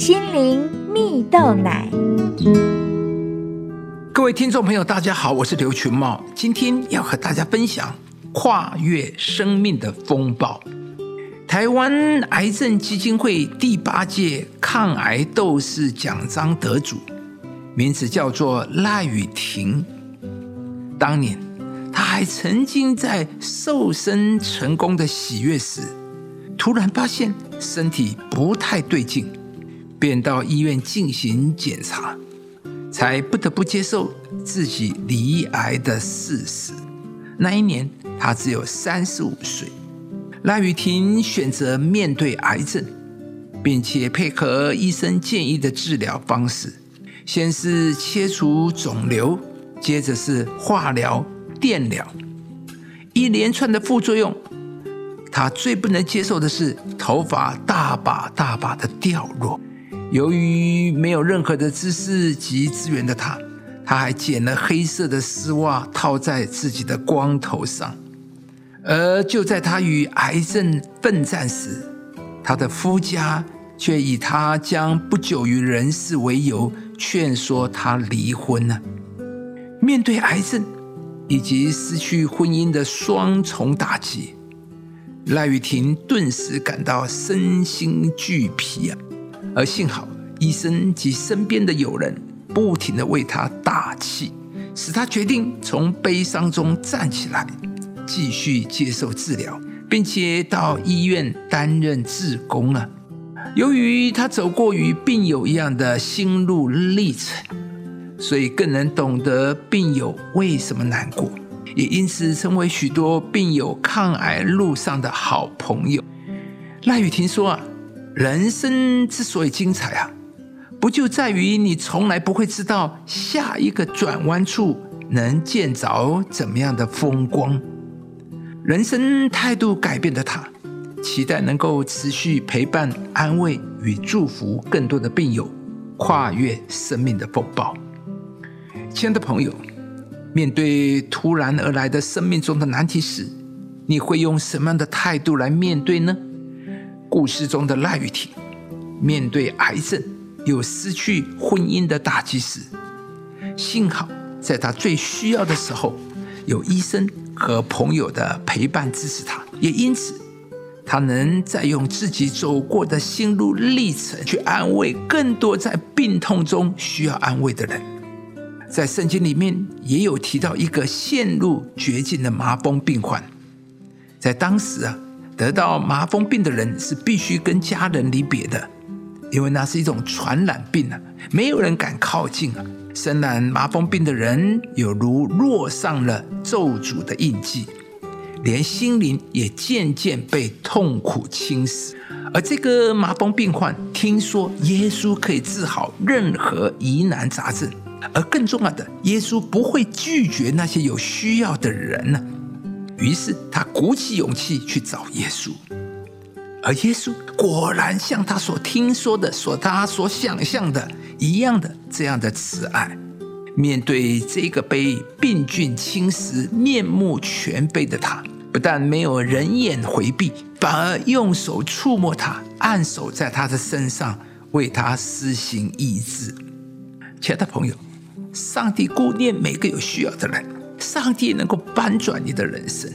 心灵蜜豆奶。各位听众朋友，大家好，我是刘群茂，今天要和大家分享跨越生命的风暴。台湾癌症基金会第八届抗癌斗士奖章得主，名字叫做赖雨婷。当年，他还曾经在瘦身成功的喜悦时，突然发现身体不太对劲，便到医院进行检查。才不得不接受自己罹癌的事实。那一年，他只有三十五岁。赖雨婷选择面对癌症，并且配合医生建议的治疗方式，先是切除肿瘤，接着是化疗、电疗，一连串的副作用。他最不能接受的是头发大把大把的掉落。由于没有任何的知识及资源的他，他还剪了黑色的丝袜套在自己的光头上。而就在他与癌症奋战时，他的夫家却以他将不久于人世为由，劝说他离婚了。面对癌症以及失去婚姻的双重打击，赖雨婷顿时感到身心俱疲啊！而幸好，医生及身边的友人不停的为他打气，使他决定从悲伤中站起来，继续接受治疗，并且到医院担任志工了。由于他走过与病友一样的心路历程，所以更能懂得病友为什么难过，也因此成为许多病友抗癌路上的好朋友。赖雨婷说啊。人生之所以精彩啊，不就在于你从来不会知道下一个转弯处能见着怎么样的风光。人生态度改变的他，期待能够持续陪伴、安慰与祝福更多的病友，跨越生命的风暴。亲爱的朋友，面对突然而来的生命中的难题时，你会用什么样的态度来面对呢？故事中的赖雨婷，面对癌症又失去婚姻的打击时，幸好在她最需要的时候，有医生和朋友的陪伴支持她，也因此，她能再用自己走过的心路历程去安慰更多在病痛中需要安慰的人。在圣经里面也有提到一个陷入绝境的麻风病患，在当时啊。得到麻风病的人是必须跟家人离别的，因为那是一种传染病啊，没有人敢靠近啊。生染麻风病的人有如落上了咒诅的印记，连心灵也渐渐被痛苦侵蚀。而这个麻风病患听说耶稣可以治好任何疑难杂症，而更重要的，耶稣不会拒绝那些有需要的人呢。于是他鼓起勇气去找耶稣，而耶稣果然像他所听说的、所他所想象的一样的这样的慈爱。面对这个被病菌侵蚀、面目全非的他，不但没有人眼回避，反而用手触摸他，按手在他的身上，为他施行医治。亲爱的朋友，上帝顾念每个有需要的人。上帝能够翻转你的人生，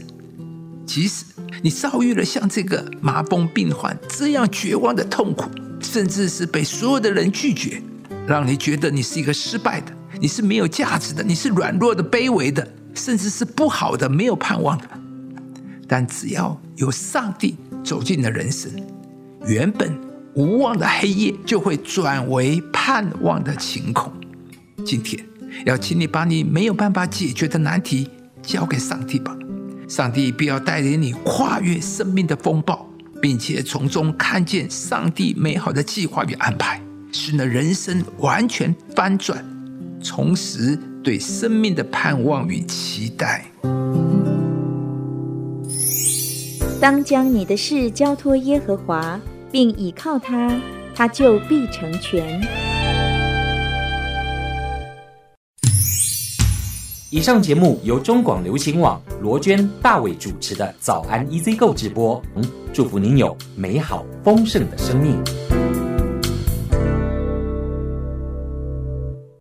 即使你遭遇了像这个麻风病患这样绝望的痛苦，甚至是被所有的人拒绝，让你觉得你是一个失败的，你是没有价值的，你是软弱的、卑微的，甚至是不好的、没有盼望的。但只要有上帝走进了人生，原本无望的黑夜就会转为盼望的晴空。今天。要请你把你没有办法解决的难题交给上帝吧，上帝必要带领你跨越生命的风暴，并且从中看见上帝美好的计划与安排，使你的人生完全翻转，重拾对生命的盼望与期待。当将你的事交托耶和华，并倚靠他，他就必成全。以上节目由中广流行网罗娟、大伟主持的《早安 EZ 购》直播。嗯祝福您有美好丰盛的生命。